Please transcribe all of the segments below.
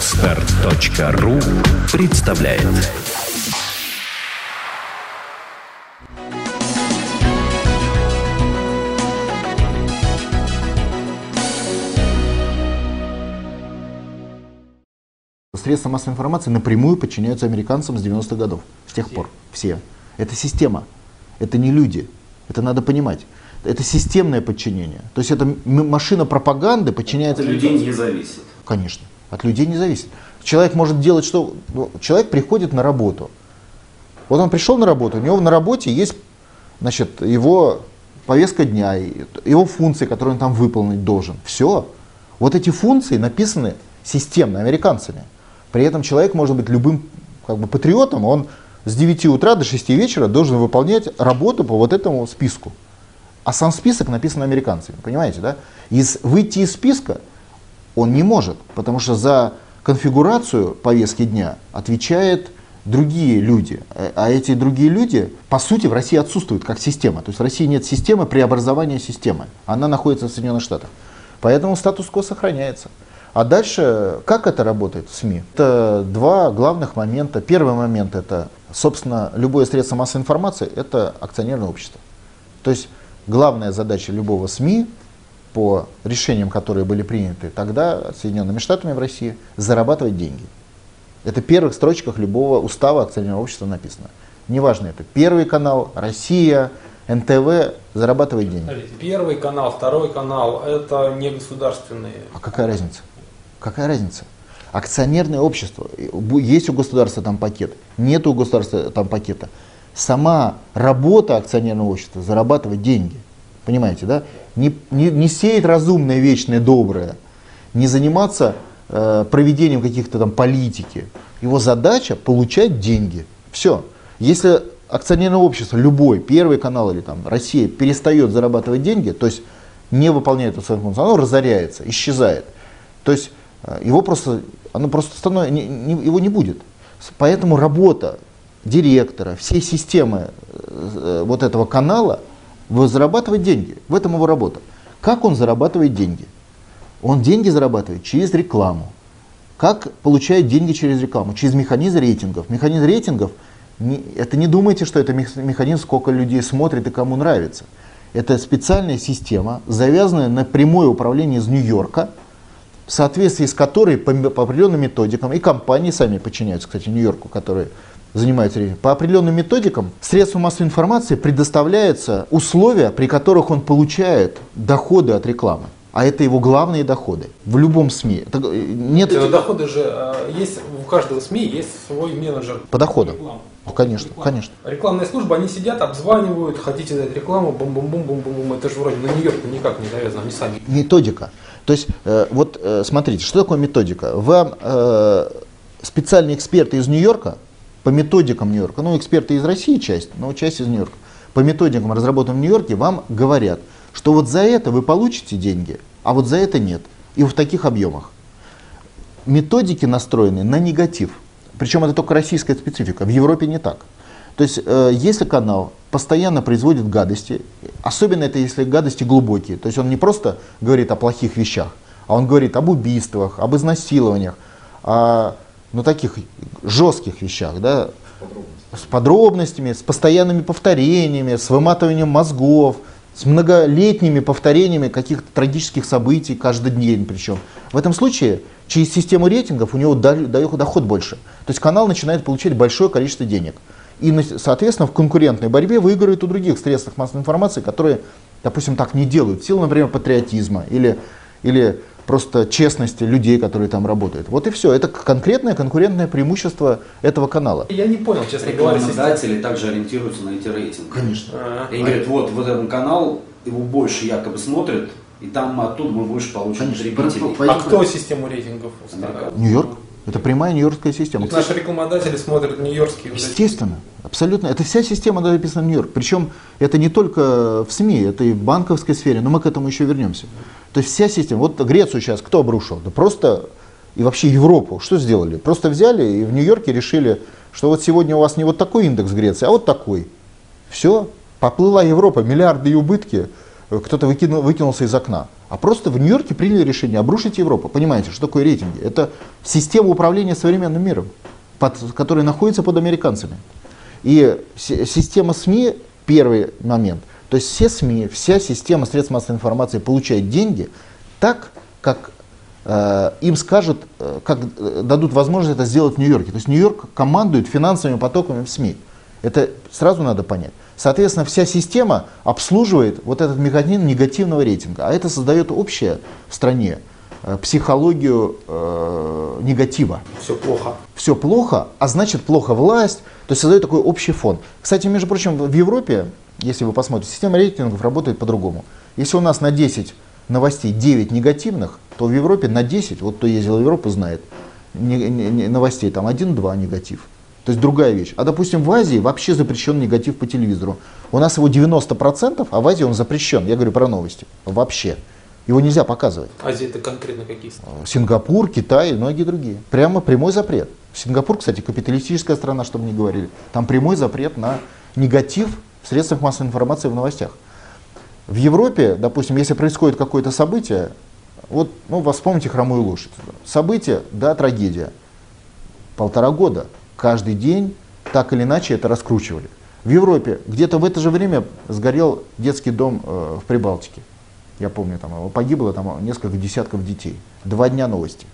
Отстар.ру представляет Средства массовой информации напрямую подчиняются американцам с 90-х годов. С тех пор. Все. Это система. Это не люди. Это надо понимать. Это системное подчинение. То есть это машина пропаганды подчиняется... От людей не зависит. Конечно. От людей не зависит. Человек может делать что... ну, Человек приходит на работу. Вот он пришел на работу, у него на работе есть значит, его повестка дня, его функции, которые он там выполнить должен. Все. Вот эти функции написаны системно американцами. При этом человек может быть любым как бы, патриотом, он с 9 утра до 6 вечера должен выполнять работу по вот этому списку. А сам список написан американцами, понимаете, да? Из, выйти из списка он не может, потому что за конфигурацию повестки дня отвечают другие люди. Э, А эти другие люди, по сути, в России отсутствуют как система. То есть в России нет системы преобразования системы. Она находится в Соединенных Штатах. Поэтому статус-кво сохраняется. А дальше, как это работает в СМИ? Это два главных момента. Первый момент это, собственно, любое средство массовой информации, это акционерное общество. То есть главная задача любого СМИ по решениям, которые были приняты тогда Соединенными Штатами в России, зарабатывать деньги. Это в первых строчках любого устава акционерного общества написано. Неважно это Первый канал, Россия, НТВ, зарабатывать деньги. Первый канал, второй канал – это не государственные. А какая разница? Какая разница? Акционерное общество, есть у государства там пакет, нет у государства там пакета. Сама работа акционерного общества зарабатывать деньги. Понимаете, да? Не, не, не сеять разумное, вечное, доброе, не заниматься э, проведением каких-то там политики. Его задача получать деньги. Все. Если акционерное общество, любой, первый канал или там Россия перестает зарабатывать деньги, то есть не выполняет эту свою функцию, оно разоряется, исчезает. То есть э, его просто, оно просто становится, не- не- его не будет. Поэтому работа директора, всей системы э, вот этого канала зарабатывать деньги. В этом его работа. Как он зарабатывает деньги? Он деньги зарабатывает через рекламу. Как получает деньги через рекламу? Через механизм рейтингов. Механизм рейтингов, это не думайте, что это мех- механизм, сколько людей смотрит и кому нравится. Это специальная система, завязанная на прямое управление из Нью-Йорка, в соответствии с которой по, по определенным методикам, и компании сами подчиняются, кстати, Нью-Йорку, которые занимаются рейтингом, по определенным методикам средству массовой информации предоставляются условия, при которых он получает доходы от рекламы. А это его главные доходы в любом СМИ. Это, э, нет Эти доходы же э, есть, у каждого СМИ есть свой менеджер. по доходам. Ну, конечно, Реклама. конечно. Рекламные службы, они сидят, обзванивают, хотите дать рекламу, бум-бум-бум-бум-бум. Это же вроде на Нью-Йорк никак не завязано, они сами. Методика. То есть, э, вот э, смотрите, что такое методика? Вам э, специальные эксперты из Нью-Йорка, по методикам Нью-Йорка, ну, эксперты из России часть, но часть из Нью-Йорка, по методикам, разработанным в Нью-Йорке, вам говорят, что вот за это вы получите деньги, а вот за это нет. И в таких объемах. Методики настроены на негатив. Причем это только российская специфика, в Европе не так. То есть, э, если канал постоянно производит гадости, особенно это если гадости глубокие, то есть он не просто говорит о плохих вещах, а он говорит об убийствах, об изнасилованиях, о ну, таких жестких вещах, да, с подробностями, с постоянными повторениями, с выматыванием мозгов, с многолетними повторениями каких-то трагических событий каждый день причем. В этом случае через систему рейтингов у него доход больше. То есть канал начинает получать большое количество денег. И, соответственно, в конкурентной борьбе выигрывает у других средств массовой информации, которые, допустим, так не делают. В силу, например, патриотизма или, или просто честности людей, которые там работают. Вот и все. Это конкретное конкурентное преимущество этого канала. Я не понял, честно говоря. Рекламодатели также ориентируются на эти рейтинги. Конечно. А, И они говорят, вот, вот этот канал, его больше якобы смотрят, и там мы оттуда мы больше получим Конечно. А кто систему рейтингов устанавливает? Нью-Йорк. Это прямая нью-йоркская система. Вот наши рекламодатели смотрят нью-йоркские. Естественно, абсолютно. Это вся система написана в Нью-Йорк. Причем это не только в СМИ, это и в банковской сфере, но мы к этому еще вернемся. То есть вся система. Вот Грецию сейчас кто обрушил? Да просто и вообще Европу. Что сделали? Просто взяли и в Нью-Йорке решили, что вот сегодня у вас не вот такой индекс Греции, а вот такой. Все, поплыла Европа, миллиарды и убытки. кто-то выкинул, выкинулся из окна. А просто в Нью-Йорке приняли решение обрушить Европу. Понимаете, что такое рейтинги? Это система управления современным миром, под, которая находится под американцами. И система СМИ, первый момент, то есть все СМИ, вся система средств массовой информации получает деньги так, как э, им скажут, э, как э, дадут возможность это сделать в Нью-Йорке. То есть Нью-Йорк командует финансовыми потоками в СМИ. Это сразу надо понять. Соответственно, вся система обслуживает вот этот механизм негативного рейтинга. А это создает общее в стране э, психологию э, негатива. Все плохо. Все плохо, а значит плохо власть. То есть создает такой общий фон. Кстати, между прочим, в Европе, если вы посмотрите, система рейтингов работает по-другому. Если у нас на 10 новостей 9 негативных, то в Европе на 10, вот кто ездил в Европу знает, новостей там 1-2 негатив. То есть другая вещь. А допустим в Азии вообще запрещен негатив по телевизору. У нас его 90%, а в Азии он запрещен. Я говорю про новости. Вообще. Его нельзя показывать. Азия это конкретно какие страны? Сингапур, Китай и многие другие. Прямо прямой запрет. Сингапур, кстати, капиталистическая страна, чтобы не говорили. Там прямой запрет на негатив средствах массовой информации в новостях. В Европе, допустим, если происходит какое-то событие, вот, ну, вспомните хромую лошадь. Событие, да, трагедия. Полтора года каждый день так или иначе это раскручивали. В Европе где-то в это же время сгорел детский дом э, в Прибалтике. Я помню, там погибло там несколько десятков детей. Два дня новости.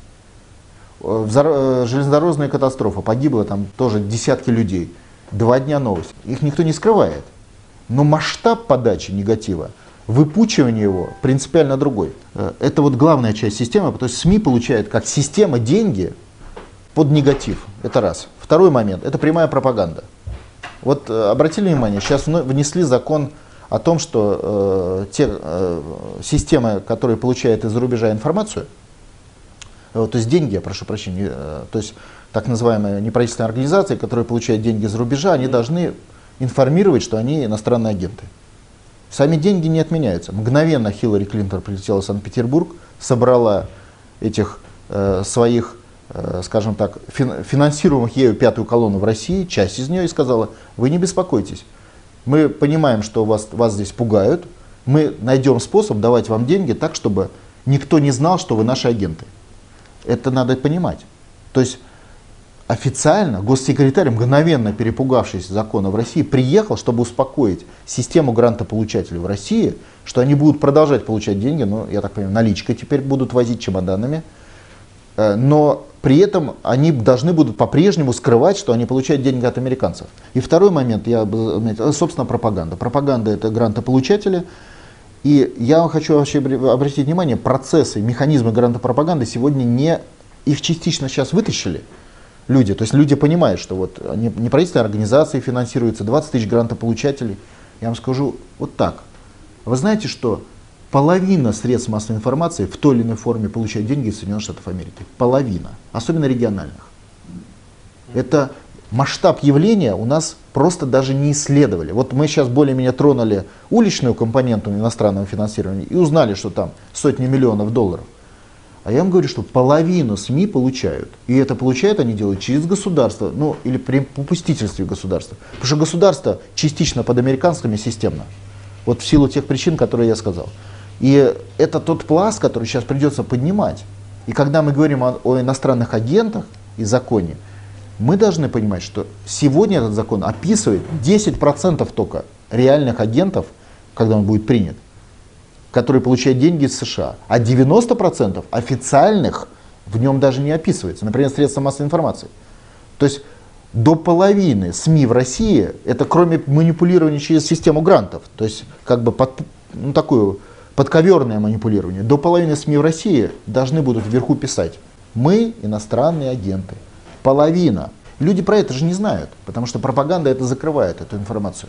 Э, э, железнодорожная катастрофа, погибло там тоже десятки людей. Два дня новости. Их никто не скрывает. Но масштаб подачи негатива, выпучивание его принципиально другой. Э, это вот главная часть системы, то есть СМИ получают как система деньги под негатив. Это раз. Второй момент – это прямая пропаганда. Вот э, обратили внимание, сейчас внесли закон о том, что э, те э, системы, которые получают из-за рубежа информацию, э, то есть деньги, я прошу прощения, э, то есть так называемые неправительственные организации, которые получают деньги из-за рубежа, они должны информировать, что они иностранные агенты. Сами деньги не отменяются. Мгновенно Хиллари Клинтон прилетела в Санкт-Петербург, собрала этих э, своих Э, скажем так, финансируемых ею пятую колонну в России, часть из нее и сказала, вы не беспокойтесь, мы понимаем, что вас, вас здесь пугают, мы найдем способ давать вам деньги так, чтобы никто не знал, что вы наши агенты. Это надо понимать. То есть официально госсекретарь, мгновенно перепугавшись закона в России, приехал, чтобы успокоить систему грантополучателей в России, что они будут продолжать получать деньги, ну, я так понимаю, наличкой теперь будут возить чемоданами, э, но при этом они должны будут по-прежнему скрывать, что они получают деньги от американцев. И второй момент, я бы собственно, пропаганда. Пропаганда это грантополучатели. И я хочу вообще обратить внимание, процессы, механизмы грантопропаганды сегодня не, их частично сейчас вытащили люди. То есть люди понимают, что вот неправительственные организации финансируются, 20 тысяч грантополучателей. Я вам скажу вот так. Вы знаете, что половина средств массовой информации в той или иной форме получает деньги из Соединенных Штатов Америки. Половина. Особенно региональных. Это масштаб явления у нас просто даже не исследовали. Вот мы сейчас более-менее тронули уличную компоненту иностранного финансирования и узнали, что там сотни миллионов долларов. А я вам говорю, что половину СМИ получают. И это получают они делают через государство, ну или при попустительстве государства. Потому что государство частично под американскими системно. Вот в силу тех причин, которые я сказал. И это тот пласт, который сейчас придется поднимать. И когда мы говорим о, о иностранных агентах и законе, мы должны понимать, что сегодня этот закон описывает 10% только реальных агентов, когда он будет принят, которые получают деньги из США, а 90% официальных в нем даже не описывается, например, средства массовой информации. То есть до половины СМИ в России, это кроме манипулирования через систему грантов, то есть как бы под, ну, такую подковерное манипулирование. До половины СМИ в России должны будут вверху писать «Мы иностранные агенты». Половина. Люди про это же не знают, потому что пропаганда это закрывает, эту информацию.